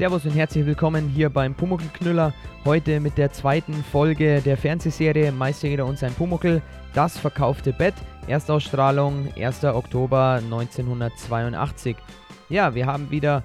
Servus und herzlich willkommen hier beim Pumuckl-Knüller. Heute mit der zweiten Folge der Fernsehserie Meisterjäger und sein Pumuckl, das verkaufte Bett. Erstausstrahlung 1. Oktober 1982. Ja, wir haben wieder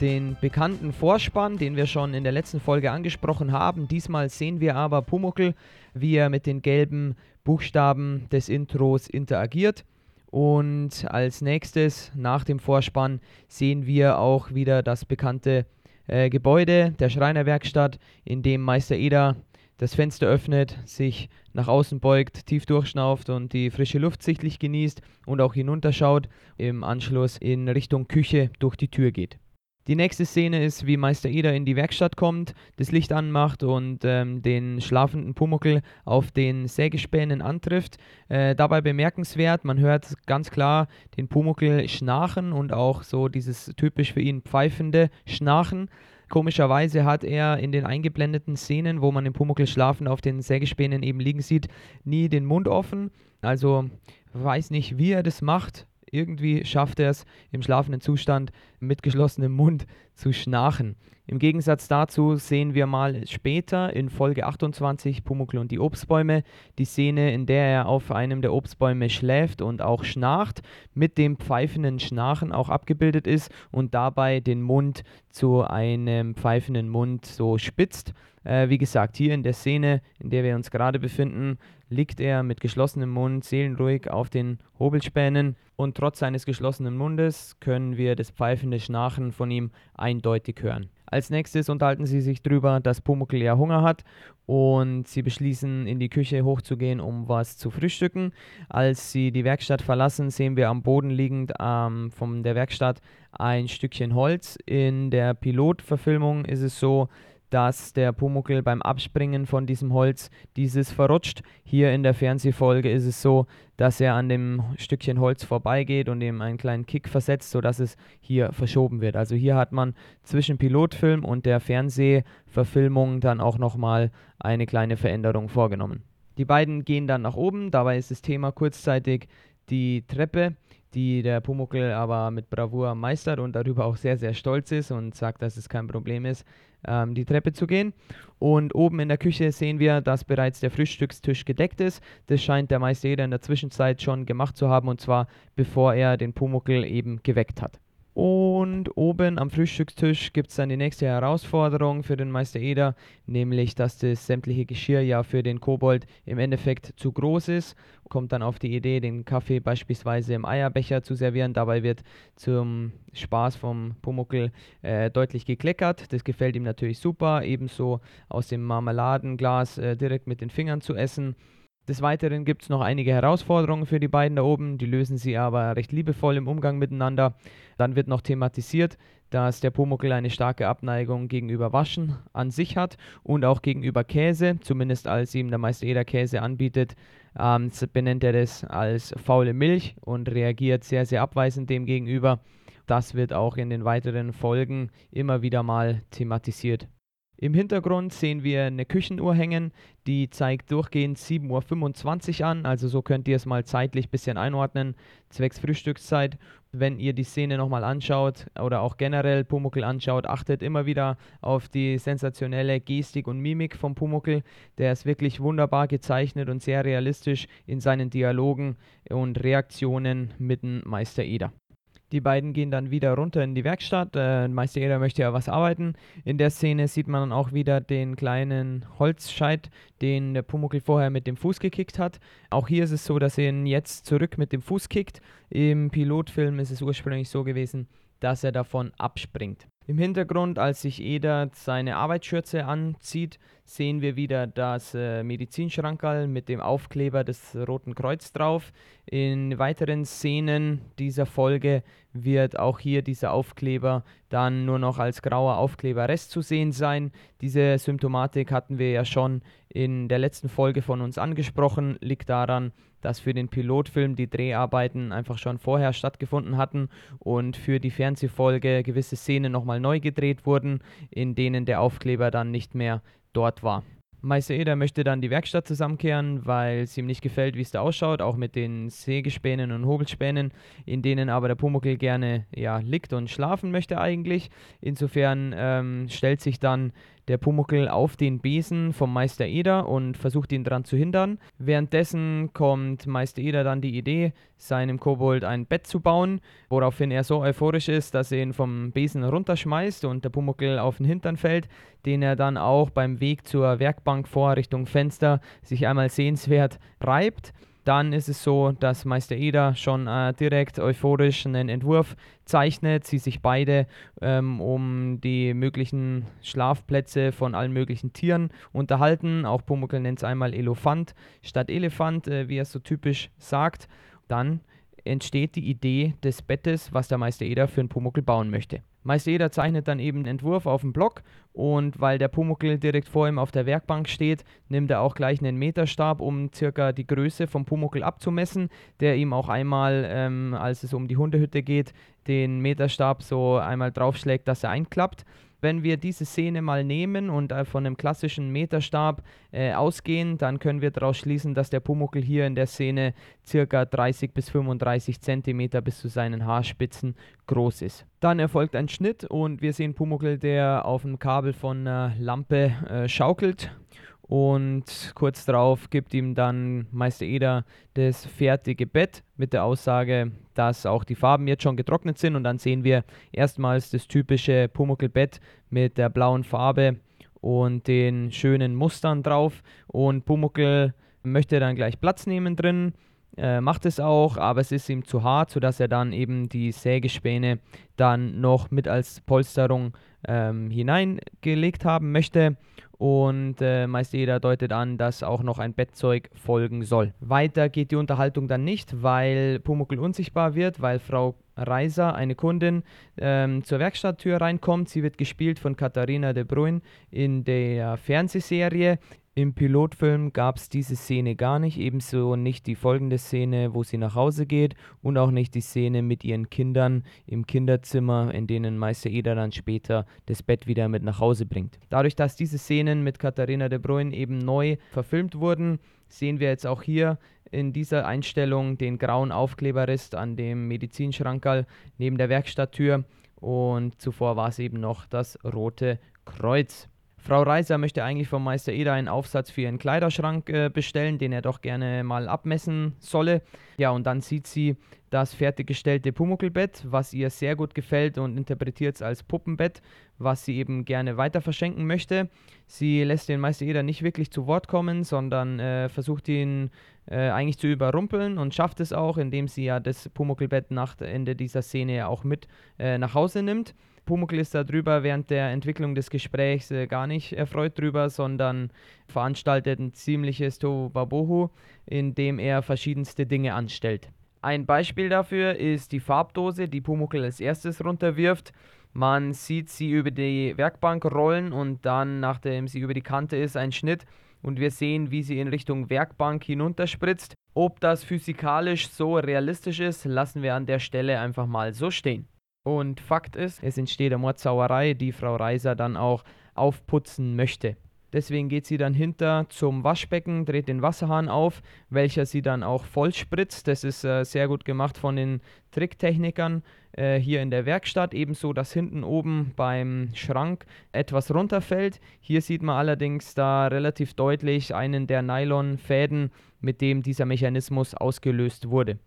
den bekannten Vorspann, den wir schon in der letzten Folge angesprochen haben. Diesmal sehen wir aber Pumuckl, wie er mit den gelben Buchstaben des Intros interagiert. Und als nächstes, nach dem Vorspann, sehen wir auch wieder das bekannte äh, Gebäude der Schreinerwerkstatt, in dem Meister Eder das Fenster öffnet, sich nach außen beugt, tief durchschnauft und die frische Luft sichtlich genießt und auch hinunterschaut, im Anschluss in Richtung Küche durch die Tür geht. Die nächste Szene ist, wie Meister Eder in die Werkstatt kommt, das Licht anmacht und ähm, den schlafenden Pumuckel auf den Sägespänen antrifft. Äh, dabei bemerkenswert, man hört ganz klar den Pumuckel schnarchen und auch so dieses typisch für ihn pfeifende Schnarchen. Komischerweise hat er in den eingeblendeten Szenen, wo man den Pumuckel schlafend auf den Sägespänen eben liegen sieht, nie den Mund offen. Also weiß nicht, wie er das macht irgendwie schafft er es im schlafenden Zustand mit geschlossenem Mund zu schnarchen. Im Gegensatz dazu sehen wir mal später in Folge 28 Pumuckl und die Obstbäume die Szene, in der er auf einem der Obstbäume schläft und auch schnarcht, mit dem pfeifenden Schnarchen auch abgebildet ist und dabei den Mund zu einem pfeifenden Mund so spitzt. Äh, wie gesagt, hier in der Szene, in der wir uns gerade befinden, liegt er mit geschlossenem Mund seelenruhig auf den Hobelspänen und trotz seines geschlossenen Mundes können wir das pfeifende Schnarchen von ihm eindeutig hören. Als nächstes unterhalten sie sich darüber, dass Pumuckl ja Hunger hat und sie beschließen, in die Küche hochzugehen, um was zu frühstücken. Als sie die Werkstatt verlassen, sehen wir am Boden liegend ähm, von der Werkstatt ein Stückchen Holz. In der Pilotverfilmung ist es so, dass der Pumuckl beim Abspringen von diesem Holz dieses verrutscht. Hier in der Fernsehfolge ist es so, dass er an dem Stückchen Holz vorbeigeht und ihm einen kleinen Kick versetzt, sodass es hier verschoben wird. Also hier hat man zwischen Pilotfilm und der Fernsehverfilmung dann auch nochmal eine kleine Veränderung vorgenommen. Die beiden gehen dann nach oben, dabei ist das Thema kurzzeitig die Treppe die der Pumuckl aber mit Bravour meistert und darüber auch sehr, sehr stolz ist und sagt, dass es kein Problem ist, ähm, die Treppe zu gehen. Und oben in der Küche sehen wir, dass bereits der Frühstückstisch gedeckt ist. Das scheint der Meister in der Zwischenzeit schon gemacht zu haben und zwar bevor er den Pumuckl eben geweckt hat. Und oben am Frühstückstisch gibt es dann die nächste Herausforderung für den Meister Eder, nämlich dass das sämtliche Geschirr ja für den Kobold im Endeffekt zu groß ist. Kommt dann auf die Idee, den Kaffee beispielsweise im Eierbecher zu servieren. Dabei wird zum Spaß vom Pumuckel äh, deutlich gekleckert. Das gefällt ihm natürlich super. Ebenso aus dem Marmeladenglas äh, direkt mit den Fingern zu essen. Des Weiteren gibt es noch einige Herausforderungen für die beiden da oben, die lösen sie aber recht liebevoll im Umgang miteinander. Dann wird noch thematisiert, dass der Pumuckl eine starke Abneigung gegenüber Waschen an sich hat und auch gegenüber Käse, zumindest als ihm der Meister Eder Käse anbietet, ähm, benennt er das als faule Milch und reagiert sehr, sehr abweisend dem gegenüber. Das wird auch in den weiteren Folgen immer wieder mal thematisiert. Im Hintergrund sehen wir eine Küchenuhr hängen, die zeigt durchgehend 7.25 Uhr an, also so könnt ihr es mal zeitlich ein bisschen einordnen, zwecks Frühstückszeit. Wenn ihr die Szene nochmal anschaut oder auch generell Pumuckl anschaut, achtet immer wieder auf die sensationelle Gestik und Mimik von Pumuckl. Der ist wirklich wunderbar gezeichnet und sehr realistisch in seinen Dialogen und Reaktionen mit dem Meister Eder. Die beiden gehen dann wieder runter in die Werkstatt. Äh, Meister Eder möchte ja was arbeiten. In der Szene sieht man dann auch wieder den kleinen Holzscheit, den der Pumuckl vorher mit dem Fuß gekickt hat. Auch hier ist es so, dass er ihn jetzt zurück mit dem Fuß kickt. Im Pilotfilm ist es ursprünglich so gewesen, dass er davon abspringt. Im Hintergrund, als sich Eder seine Arbeitsschürze anzieht, sehen wir wieder das äh, Medizinschrankerl mit dem Aufkleber des Roten Kreuz drauf. In weiteren Szenen dieser Folge wird auch hier dieser Aufkleber dann nur noch als grauer Aufkleberrest zu sehen sein. Diese Symptomatik hatten wir ja schon in der letzten Folge von uns angesprochen, liegt daran, dass für den Pilotfilm die Dreharbeiten einfach schon vorher stattgefunden hatten und für die Fernsehfolge gewisse Szenen nochmal neu gedreht wurden, in denen der Aufkleber dann nicht mehr dort war. Eder möchte dann die Werkstatt zusammenkehren, weil es ihm nicht gefällt, wie es da ausschaut, auch mit den Sägespänen und Hobelspänen, in denen aber der Pumuckl gerne ja, liegt und schlafen möchte eigentlich. Insofern ähm, stellt sich dann der Pumuckl auf den Besen vom Meister Eder und versucht ihn daran zu hindern. Währenddessen kommt Meister Eder dann die Idee, seinem Kobold ein Bett zu bauen, woraufhin er so euphorisch ist, dass er ihn vom Besen runterschmeißt und der Pumuckl auf den Hintern fällt, den er dann auch beim Weg zur Werkbank vor Richtung Fenster sich einmal sehenswert reibt. Dann ist es so, dass Meister Eder schon äh, direkt euphorisch einen Entwurf zeichnet, sie sich beide ähm, um die möglichen Schlafplätze von allen möglichen Tieren unterhalten. Auch Pumuckl nennt es einmal Elefant statt Elefant, äh, wie er so typisch sagt. Dann entsteht die Idee des Bettes, was der Meister Eder für einen Pumuckl bauen möchte. Meister Eder zeichnet dann eben einen Entwurf auf dem Block und weil der Pumuckl direkt vor ihm auf der Werkbank steht, nimmt er auch gleich einen Meterstab, um circa die Größe vom Pumuckl abzumessen, der ihm auch einmal, ähm, als es um die Hundehütte geht, den Meterstab so einmal draufschlägt, dass er einklappt wenn wir diese Szene mal nehmen und äh, von einem klassischen Meterstab äh, ausgehen, dann können wir daraus schließen, dass der Pumuckl hier in der Szene circa 30 bis 35 Zentimeter bis zu seinen Haarspitzen groß ist. Dann erfolgt ein Schnitt und wir sehen Pumuckl, der auf dem Kabel von einer Lampe äh, schaukelt und kurz darauf gibt ihm dann Meister Eder das fertige Bett mit der Aussage, dass auch die Farben jetzt schon getrocknet sind. Und dann sehen wir erstmals das typische Pumuckl-Bett mit der blauen Farbe und den schönen Mustern drauf. Und Pumuckl möchte dann gleich Platz nehmen drin, äh, macht es auch, aber es ist ihm zu hart, sodass er dann eben die Sägespäne dann noch mit als Polsterung ähm, hineingelegt haben möchte und äh, meist jeder deutet an, dass auch noch ein Bettzeug folgen soll. Weiter geht die Unterhaltung dann nicht, weil Pumuckl unsichtbar wird, weil Frau Reiser, eine Kundin, ähm, zur Werkstatttür reinkommt. Sie wird gespielt von Katharina de Bruyne in der Fernsehserie. Im Pilotfilm gab es diese Szene gar nicht, ebenso nicht die folgende Szene, wo sie nach Hause geht und auch nicht die Szene mit ihren Kindern im Kinderzimmer, in denen Meister Eder dann später das Bett wieder mit nach Hause bringt. Dadurch, dass diese Szenen mit Katharina de Bruyne eben neu verfilmt wurden, sehen wir jetzt auch hier in dieser Einstellung den grauen Aufkleberrist an dem Medizinschrankerl neben der Werkstatttür und zuvor war es eben noch das rote Kreuz. Frau Reiser möchte eigentlich vom Meister Eder einen Aufsatz für ihren Kleiderschrank äh, bestellen, den er doch gerne mal abmessen solle. Ja, und dann sieht sie das fertiggestellte Pumuckelbett, was ihr sehr gut gefällt und interpretiert es als Puppenbett, was sie eben gerne weiter verschenken möchte. Sie lässt den Meister Eder nicht wirklich zu Wort kommen, sondern äh, versucht ihn äh, eigentlich zu überrumpeln und schafft es auch, indem sie ja das Pumuckelbett nach Ende dieser Szene auch mit äh, nach Hause nimmt. Pumuckl ist darüber während der Entwicklung des Gesprächs äh, gar nicht erfreut drüber, sondern veranstaltet ein ziemliches Tohuwabohu, in dem er verschiedenste Dinge anstellt. Ein Beispiel dafür ist die Farbdose, die Pumuckl als erstes runterwirft. Man sieht sie über die Werkbank rollen und dann, nachdem sie über die Kante ist, ein Schnitt und wir sehen, wie sie in Richtung Werkbank hinunterspritzt. Ob das physikalisch so realistisch ist, lassen wir an der Stelle einfach mal so stehen. Und Fakt ist, es entsteht eine Mordsauerei, die Frau Reiser dann auch aufputzen möchte. Deswegen geht sie dann hinter zum Waschbecken, dreht den Wasserhahn auf, welcher sie dann auch voll spritzt. Das ist äh, sehr gut gemacht von den Tricktechnikern äh, hier in der Werkstatt. Ebenso, dass hinten oben beim Schrank etwas runterfällt. Hier sieht man allerdings da relativ deutlich einen der Nylonfäden, mit dem dieser Mechanismus ausgelöst wurde.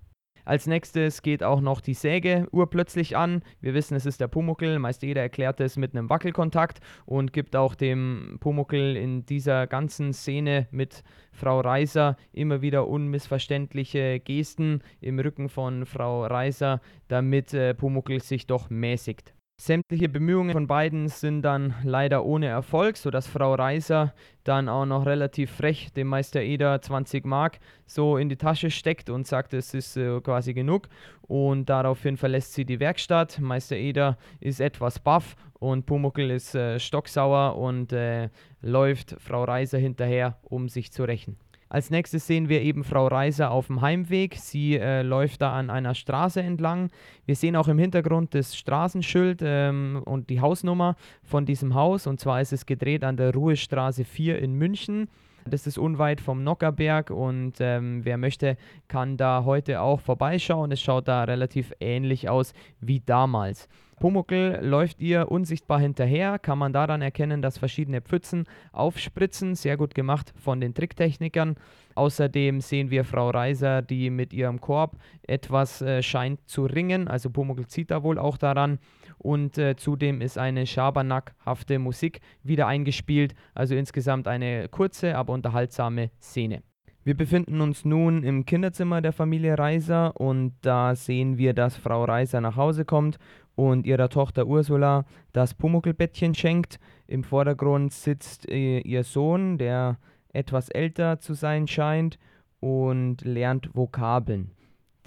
Als nächstes geht auch noch die Säge urplötzlich an. Wir wissen, es ist der Pumuckel. Meist jeder erklärt es mit einem Wackelkontakt und gibt auch dem Pumuckel in dieser ganzen Szene mit Frau Reiser immer wieder unmissverständliche Gesten im Rücken von Frau Reiser, damit äh, Pumuckel sich doch mäßigt. Sämtliche Bemühungen von beiden sind dann leider ohne Erfolg, sodass Frau Reiser dann auch noch relativ frech dem Meister Eder 20 Mark so in die Tasche steckt und sagt, es ist äh, quasi genug. Und daraufhin verlässt sie die Werkstatt. Meister Eder ist etwas baff und Pumuckel ist äh, stocksauer und äh, läuft Frau Reiser hinterher, um sich zu rächen. Als nächstes sehen wir eben Frau Reiser auf dem Heimweg. Sie äh, läuft da an einer Straße entlang. Wir sehen auch im Hintergrund das Straßenschild ähm, und die Hausnummer von diesem Haus. Und zwar ist es gedreht an der Ruhestraße 4 in München. Das ist unweit vom Nockerberg und ähm, wer möchte, kann da heute auch vorbeischauen. Es schaut da relativ ähnlich aus wie damals. Pumuckl läuft ihr unsichtbar hinterher, kann man daran erkennen, dass verschiedene Pfützen aufspritzen, sehr gut gemacht von den Tricktechnikern. Außerdem sehen wir Frau Reiser, die mit ihrem Korb etwas äh, scheint zu ringen, also Pumuckl zieht da wohl auch daran und äh, zudem ist eine Schabernack-hafte Musik wieder eingespielt, also insgesamt eine kurze, aber unterhaltsame Szene. Wir befinden uns nun im Kinderzimmer der Familie Reiser und da sehen wir, dass Frau Reiser nach Hause kommt und ihrer Tochter Ursula das Pumuckelbettchen schenkt. Im Vordergrund sitzt äh, ihr Sohn, der etwas älter zu sein scheint und lernt Vokabeln.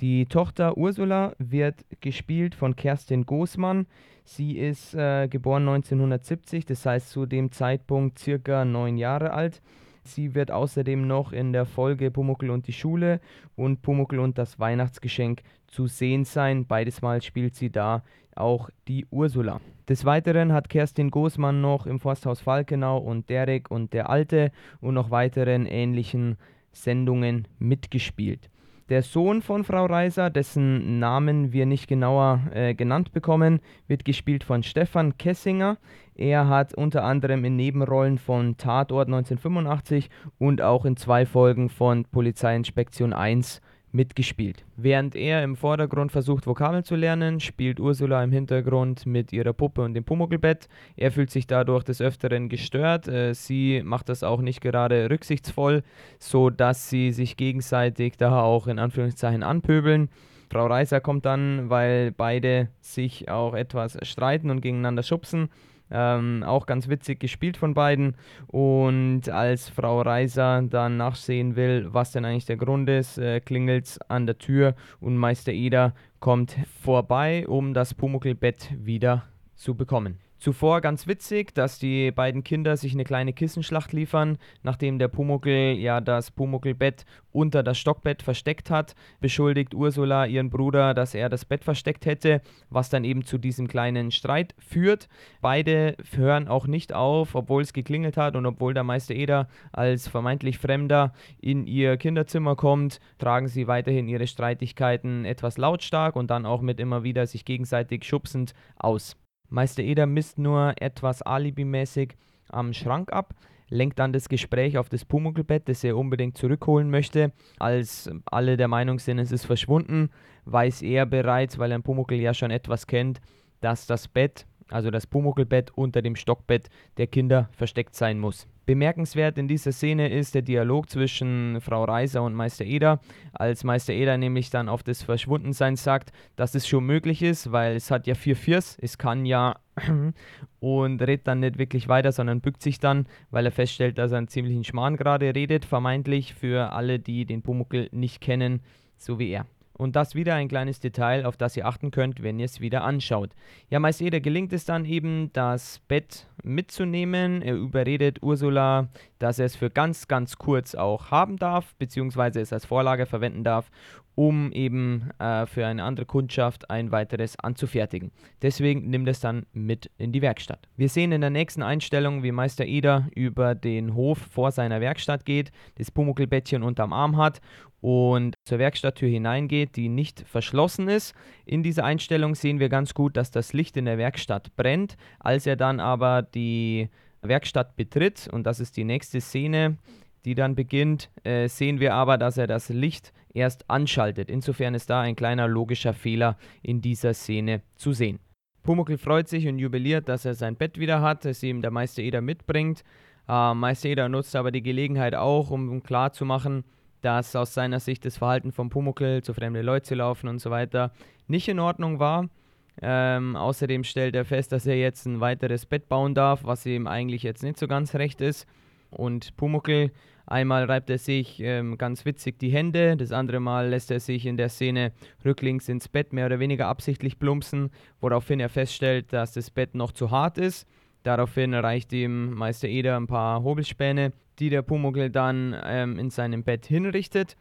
Die Tochter Ursula wird gespielt von Kerstin Goßmann. Sie ist äh, geboren 1970, das heißt zu dem Zeitpunkt circa neun Jahre alt. Sie wird außerdem noch in der Folge Pumuckl und die Schule und Pumuckl und das Weihnachtsgeschenk zu sehen sein. Beides Mal spielt sie da auch die Ursula. Des Weiteren hat Kerstin Goßmann noch im Forsthaus Falkenau und Derek und der Alte und noch weiteren ähnlichen Sendungen mitgespielt. Der Sohn von Frau Reiser, dessen Namen wir nicht genauer äh, genannt bekommen, wird gespielt von Stefan Kessinger. Er hat unter anderem in Nebenrollen von Tatort 1985 und auch in zwei Folgen von Polizeiinspektion 1 mitgespielt. Während er im Vordergrund versucht, Vokabeln zu lernen, spielt Ursula im Hintergrund mit ihrer Puppe und dem Pumuckelbett. Er fühlt sich dadurch des Öfteren gestört. Äh, sie macht das auch nicht gerade rücksichtsvoll, so dass sie sich gegenseitig da auch in Anführungszeichen anpöbeln. Frau Reiser kommt dann, weil beide sich auch etwas streiten und gegeneinander schubsen. Ähm, auch ganz witzig gespielt von beiden. Und als Frau Reiser dann nachsehen will, was denn eigentlich der Grund ist, äh, klingelt es an der Tür und Meister Eder kommt vorbei, um das Pumuckelbett wieder zu bekommen. Zuvor ganz witzig, dass die beiden Kinder sich eine kleine Kissenschlacht liefern, nachdem der Pumuckel ja das Pumuckelbett unter das Stockbett versteckt hat, beschuldigt Ursula ihren Bruder, dass er das Bett versteckt hätte, was dann eben zu diesem kleinen Streit führt. Beide hören auch nicht auf, obwohl es geklingelt hat und obwohl der Meister Eder als vermeintlich Fremder in ihr Kinderzimmer kommt, tragen sie weiterhin ihre Streitigkeiten etwas lautstark und dann auch mit immer wieder sich gegenseitig schubsend aus. Meister Eder misst nur etwas alibimäßig am Schrank ab, lenkt dann das Gespräch auf das Pumuckelbett, das er unbedingt zurückholen möchte. Als alle der Meinung sind, es ist verschwunden, weiß er bereits, weil ein Pumuckel ja schon etwas kennt, dass das Bett, also das Pumuckelbett unter dem Stockbett der Kinder versteckt sein muss. Bemerkenswert in dieser Szene ist der Dialog zwischen Frau Reiser und Meister Eder, als Meister Eder nämlich dann auf das Verschwundensein sagt, dass es schon möglich ist, weil es hat ja vier Viers, es kann ja und redet dann nicht wirklich weiter, sondern bückt sich dann, weil er feststellt, dass er einen ziemlichen Schmarrn gerade redet, vermeintlich für alle, die den Pumuckel nicht kennen, so wie er. Und das wieder ein kleines Detail, auf das ihr achten könnt, wenn ihr es wieder anschaut. Ja, meist jeder gelingt es dann eben, das Bett mitzunehmen. Er überredet Ursula, dass er es für ganz, ganz kurz auch haben darf, beziehungsweise es als Vorlage verwenden darf, um eben äh, für eine andere Kundschaft ein weiteres anzufertigen. Deswegen nimmt es dann mit in die Werkstatt. Wir sehen in der nächsten Einstellung, wie Meister Eder über den Hof vor seiner Werkstatt geht, das Pumuckelbettchen unterm Arm hat und zur Werkstatttür hineingeht, die nicht verschlossen ist. In dieser Einstellung sehen wir ganz gut, dass das Licht in der Werkstatt brennt. Als er dann aber die Werkstatt betritt, und das ist die nächste Szene, die dann beginnt, äh, sehen wir aber, dass er das Licht erst anschaltet. Insofern ist da ein kleiner logischer Fehler in dieser Szene zu sehen. Pumuckl freut sich und jubiliert, dass er sein Bett wieder hat, das ihm der Meister Eder mitbringt. Äh, Meister Eder nutzt aber die Gelegenheit auch, um klarzumachen, dass aus seiner Sicht das Verhalten von Pumuckl, zu fremde Leute zu laufen und so weiter, nicht in Ordnung war. Ähm, außerdem stellt er fest, dass er jetzt ein weiteres Bett bauen darf, was ihm eigentlich jetzt nicht so ganz recht ist. Und Pumuckl, einmal reibt er sich ähm, ganz witzig die Hände, das andere Mal lässt er sich in der Szene rücklings ins Bett mehr oder weniger absichtlich plumpsen, woraufhin er feststellt, dass das Bett noch zu hart ist. Daraufhin reicht ihm Meister Eder ein paar Hobelspäne, die der Pumuckl dann ähm, in seinem Bett hinrichtet.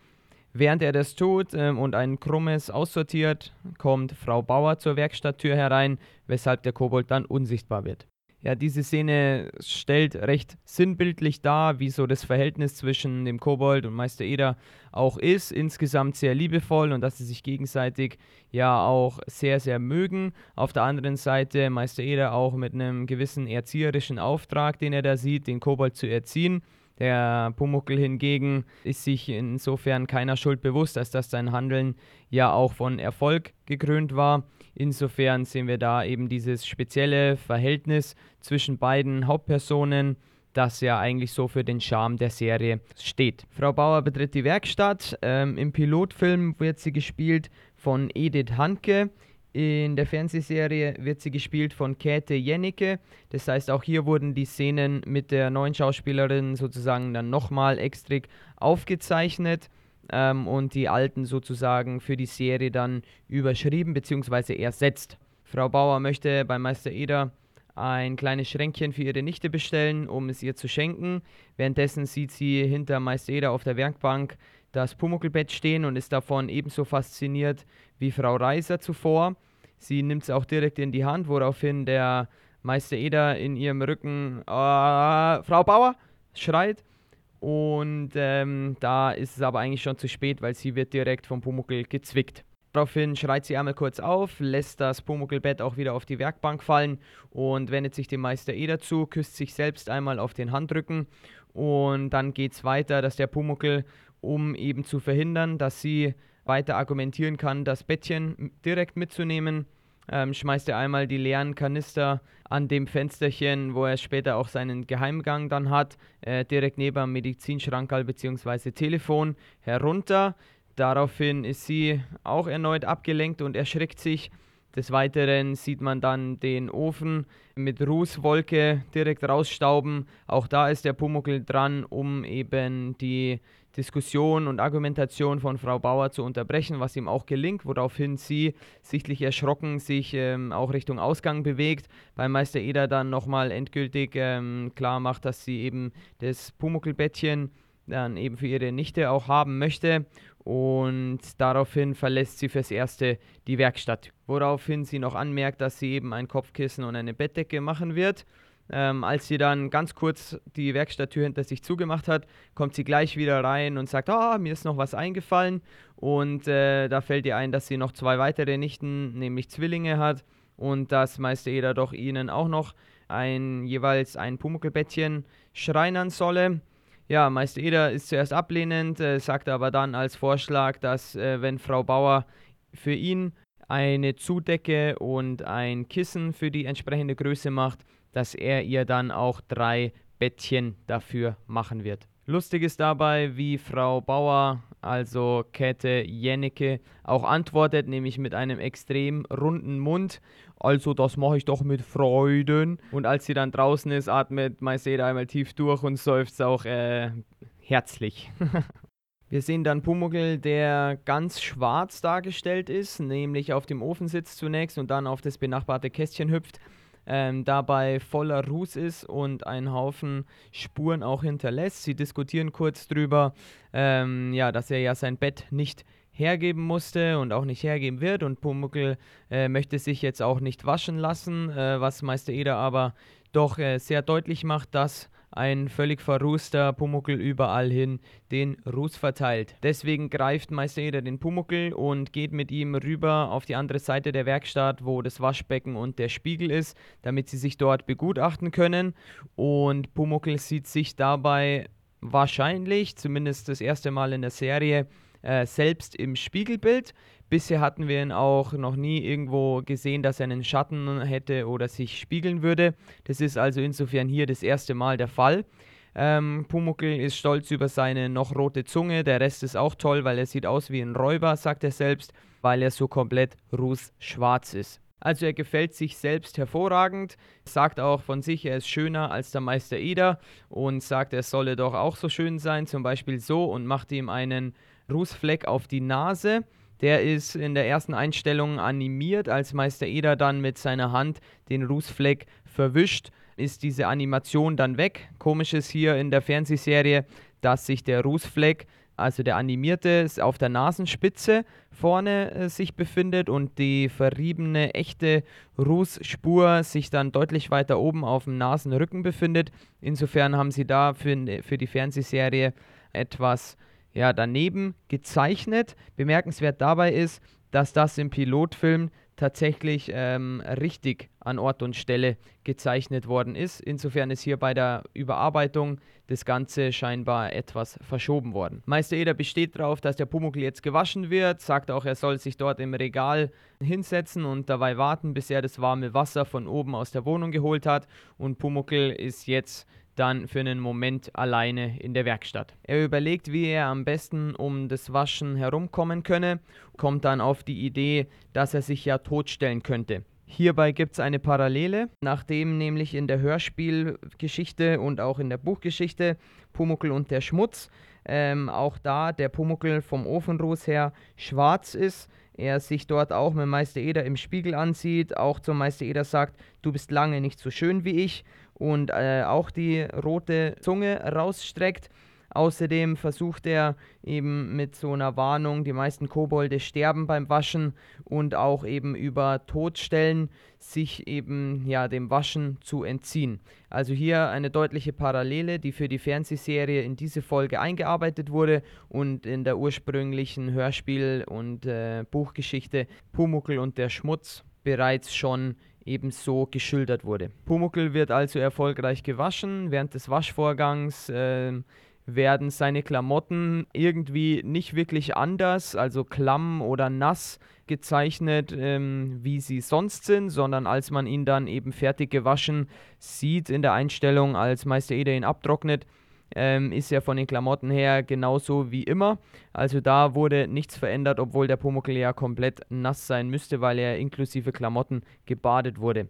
Während er das tut ähm, und ein Krummes aussortiert, kommt Frau Bauer zur Werkstatttür herein, weshalb der Kobold dann unsichtbar wird. Ja, diese Szene stellt recht sinnbildlich dar, wie so das Verhältnis zwischen dem Kobold und Meister Eder auch ist. Insgesamt sehr liebevoll und dass sie sich gegenseitig ja auch sehr, sehr mögen. Auf der anderen Seite Meister Eder auch mit einem gewissen erzieherischen Auftrag, den er da sieht, den Kobold zu erziehen. Der Pumuckel hingegen ist sich insofern keiner Schuld bewusst, als dass sein Handeln ja auch von Erfolg gekrönt war. Insofern sehen wir da eben dieses spezielle Verhältnis zwischen beiden Hauptpersonen, das ja eigentlich so für den Charme der Serie steht. Frau Bauer betritt die Werkstatt. Ähm, Im Pilotfilm wird sie gespielt von Edith Handke. In der Fernsehserie wird sie gespielt von Käthe Jennecke. Das heißt, auch hier wurden die Szenen mit der neuen Schauspielerin sozusagen dann nochmal extra aufgezeichnet ähm, und die alten sozusagen für die Serie dann überschrieben bzw. ersetzt. Frau Bauer möchte bei Meister Eder ein kleines Schränkchen für ihre Nichte bestellen, um es ihr zu schenken. Währenddessen sieht sie hinter Meister Eder auf der Werkbank das Pumuckelbett stehen und ist davon ebenso fasziniert wie Frau Reiser zuvor. Sie nimmt es auch direkt in die Hand, woraufhin der Meister Eder in ihrem Rücken äh, Frau Bauer schreit. Und ähm, da ist es aber eigentlich schon zu spät, weil sie wird direkt vom Pumuckel gezwickt. Daraufhin schreit sie einmal kurz auf, lässt das Pumuckelbett auch wieder auf die Werkbank fallen und wendet sich dem Meister Eder zu, küsst sich selbst einmal auf den Handrücken und dann geht es weiter, dass der Pumuckel um eben zu verhindern, dass sie weiter argumentieren kann, das Bettchen direkt mitzunehmen. Ähm, schmeißt er einmal die leeren Kanister an dem Fensterchen, wo er später auch seinen Geheimgang dann hat, äh, direkt neben dem Medizinschrankerl bzw. Telefon herunter. Daraufhin ist sie auch erneut abgelenkt und erschreckt sich. Des Weiteren sieht man dann den Ofen mit Rußwolke direkt rausstauben. Auch da ist der Pumuckel dran, um eben die Diskussion und Argumentation von Frau Bauer zu unterbrechen, was ihm auch gelingt, woraufhin sie sichtlich erschrocken sich ähm, auch Richtung Ausgang bewegt, bei Meister Eder dann nochmal endgültig ähm, klar macht, dass sie eben das Pumuckelbettchen dann eben für ihre Nichte auch haben möchte und daraufhin verlässt sie fürs Erste die Werkstatt, woraufhin sie noch anmerkt, dass sie eben ein Kopfkissen und eine Bettdecke machen wird ähm, als sie dann ganz kurz die Werkstatttür hinter sich zugemacht hat, kommt sie gleich wieder rein und sagt, ah, mir ist noch was eingefallen. Und äh, da fällt ihr ein, dass sie noch zwei weitere Nichten, nämlich Zwillinge hat. Und dass Meister Eder doch ihnen auch noch ein, jeweils ein Pumuckelbettchen schreinern solle. Ja, Meister Eder ist zuerst ablehnend, äh, sagt aber dann als Vorschlag, dass äh, wenn Frau Bauer für ihn eine Zudecke und ein Kissen für die entsprechende Größe macht, dass er ihr dann auch drei Bettchen dafür machen wird. Lustig ist dabei, wie Frau Bauer, also Käthe Jennecke, auch antwortet, nämlich mit einem extrem runden Mund. Also das mache ich doch mit Freuden. Und als sie dann draußen ist, atmet Maiseda einmal tief durch und seufzt auch äh, herzlich. Wir sehen dann Pumuckl, der ganz schwarz dargestellt ist, nämlich auf dem Ofen sitzt zunächst und dann auf das benachbarte Kästchen hüpft ähm, dabei voller Ruß ist und einen Haufen Spuren auch hinterlässt. Sie diskutieren kurz drüber, ähm, ja, dass er ja sein Bett nicht hergeben musste und auch nicht hergeben wird und Pumuckl äh, möchte sich jetzt auch nicht waschen lassen, äh, was Meister Eder aber doch äh, sehr deutlich macht, dass ein völlig verrußter Pumuckel überall hin den Ruß verteilt. Deswegen greift Meister Eder den Pumuckel und geht mit ihm rüber auf die andere Seite der Werkstatt, wo das Waschbecken und der Spiegel ist, damit sie sich dort begutachten können. Und Pumuckel sieht sich dabei wahrscheinlich, zumindest das erste Mal in der Serie, äh, selbst im Spiegelbild. Bisher hatten wir ihn auch noch nie irgendwo gesehen, dass er einen Schatten hätte oder sich spiegeln würde. Das ist also insofern hier das erste Mal der Fall. Ähm, Pumuckl ist stolz über seine noch rote Zunge. Der Rest ist auch toll, weil er sieht aus wie ein Räuber, sagt er selbst, weil er so komplett rußschwarz ist. Also er gefällt sich selbst hervorragend, sagt auch von sich, er ist schöner als der Meister Eder und sagt, er solle doch auch so schön sein, zum Beispiel so und macht ihm einen Rußfleck auf die Nase. Der ist in der ersten Einstellung animiert, als Meister Eder dann mit seiner Hand den Rußfleck verwischt. ist diese Animation dann weg. Komisch ist hier in der Fernsehserie, dass sich der Rußfleck also der animierte, auf der Nasenspitze vorne äh, sich befindet und die verriebene echte Rußspur sich dann deutlich weiter oben auf dem Nasenrücken befindet. Insofern haben sie da für, für die Fernsehserie etwas ja, daneben gezeichnet. Bemerkenswert dabei ist, dass das im Pilotfilm tatsächlich ähm, richtig an Ort und Stelle gezeichnet worden ist. Insofern ist hier bei der Überarbeitung das Ganze scheinbar etwas verschoben worden. Meister Eder besteht darauf, dass der Pumuckl jetzt gewaschen wird, sagt auch, er soll sich dort im Regal hinsetzen und dabei warten, bis er das warme Wasser von oben aus der Wohnung geholt hat. Und Pumuckl ist jetzt dann für einen Moment alleine in der Werkstatt. Er überlegt, wie er am besten um das Waschen herumkommen könne, kommt dann auf die Idee, dass er sich ja totstellen könnte. Hierbei gibt es eine Parallele, nachdem nämlich in der Hörspielgeschichte und auch in der Buchgeschichte Pumuckel und der Schmutz ähm, auch da der Pumuckel vom Ofenruß her schwarz ist, er sich dort auch mit Meister Eder im Spiegel ansieht, auch zum Meister Eder sagt, du bist lange nicht so schön wie ich und äh, auch die rote Zunge rausstreckt. Außerdem versucht er eben mit so einer Warnung, die meisten Kobolde sterben beim Waschen und auch eben über Todstellen sich eben ja dem Waschen zu entziehen. Also hier eine deutliche Parallele, die für die Fernsehserie in diese Folge eingearbeitet wurde und in der ursprünglichen Hörspiel- und äh, Buchgeschichte Pumuckel und der Schmutz bereits schon ebenso geschildert wurde. Pumuckl wird also erfolgreich gewaschen. Während des Waschvorgangs äh, werden seine Klamotten irgendwie nicht wirklich anders, also klamm oder nass gezeichnet, ähm, wie sie sonst sind, sondern als man ihn dann eben fertig gewaschen sieht in der Einstellung, als Meister Eder ihn abtrocknet, ähm, ist er von den Klamotten her genauso wie immer. Also da wurde nichts verändert, obwohl der Pumuckl ja komplett nass sein müsste, weil er inklusive Klamotten gebadet wurde.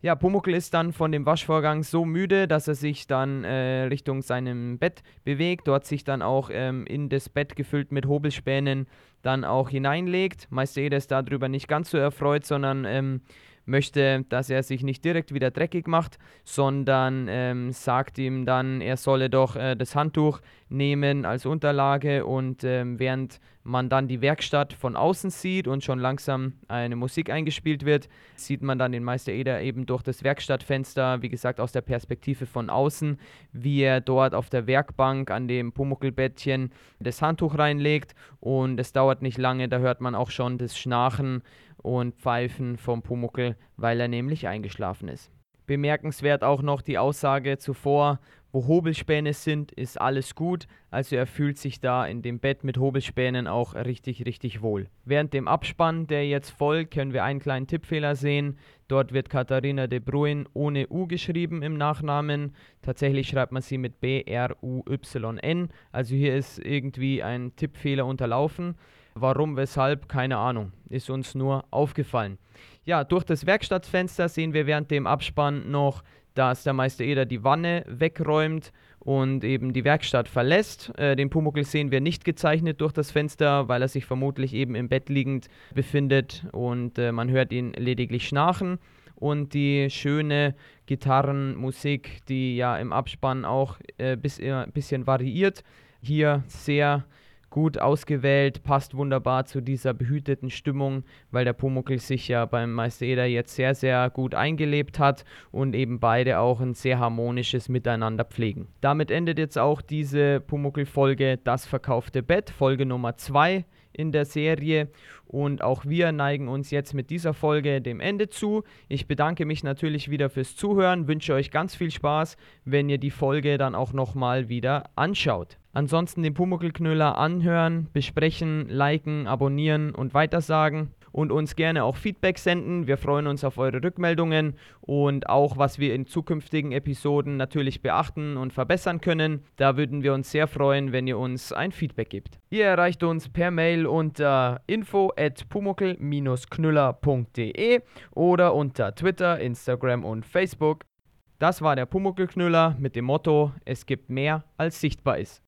Ja, Pumuckl ist dann von dem Waschvorgang so müde, dass er sich dann äh, Richtung seinem Bett bewegt, dort sich dann auch ähm, in das Bett gefüllt mit Hobelspänen dann auch hineinlegt. Meister Eder ist darüber nicht ganz so erfreut, sondern ähm, möchte, dass er sich nicht direkt wieder dreckig macht, sondern ähm, sagt ihm dann, er solle doch äh, das Handtuch nehmen als Unterlage und ähm, während man dann die Werkstatt von außen sieht und schon langsam eine Musik eingespielt wird, sieht man dann den Meister Eder eben durch das Werkstattfenster, wie gesagt aus der Perspektive von außen, wie er dort auf der Werkbank an dem Pumuckelbettchen das Handtuch reinlegt. Und es dauert nicht lange, da hört man auch schon das Schnarchen und Pfeifen vom Pumuckel, weil er nämlich eingeschlafen ist. Bemerkenswert auch noch die Aussage zuvor, wo Hobelspäne sind, ist alles gut. Also er fühlt sich da in dem Bett mit Hobelspänen auch richtig, richtig wohl. Während dem Abspann, der jetzt folgt, können wir einen kleinen Tippfehler sehen. Dort wird Katharina de Bruyn ohne U geschrieben im Nachnamen. Tatsächlich schreibt man sie mit B-R-U-Y-N. Also hier ist irgendwie ein Tippfehler unterlaufen. Warum, weshalb, keine Ahnung. Ist uns nur aufgefallen. Ja, durch das Werkstattfenster sehen wir während dem Abspann noch, dass der Meister Eder die Wanne wegräumt und eben die Werkstatt verlässt. Äh, den Pumuckl sehen wir nicht gezeichnet durch das Fenster, weil er sich vermutlich eben im Bett liegend befindet und äh, man hört ihn lediglich schnarchen. Und die schöne Gitarrenmusik, die ja im Abspann auch ein äh, bis, äh, bisschen variiert, hier sehr gut ausgewählt, passt wunderbar zu dieser behüteten Stimmung, weil der Pumuckl sich ja beim Meister Eder jetzt sehr, sehr gut eingelebt hat und eben beide auch ein sehr harmonisches Miteinander pflegen. Damit endet jetzt auch diese Pumuckl-Folge Das verkaufte Bett, Folge Nummer 2 in der Serie. Und auch wir neigen uns jetzt mit dieser Folge dem Ende zu. Ich bedanke mich natürlich wieder fürs Zuhören, wünsche euch ganz viel Spaß, wenn ihr die Folge dann auch nochmal wieder anschaut. Ansonsten den Pumuckelknüller anhören, besprechen, liken, abonnieren und weitersagen und uns gerne auch Feedback senden. Wir freuen uns auf eure Rückmeldungen und auch, was wir in zukünftigen Episoden natürlich beachten und verbessern können. Da würden wir uns sehr freuen, wenn ihr uns ein Feedback gebt. Ihr erreicht uns per Mail unter info at pumuckel-knüller.de oder unter Twitter, Instagram und Facebook. Das war der Pumuckelknüller mit dem Motto, es gibt mehr als sichtbar ist.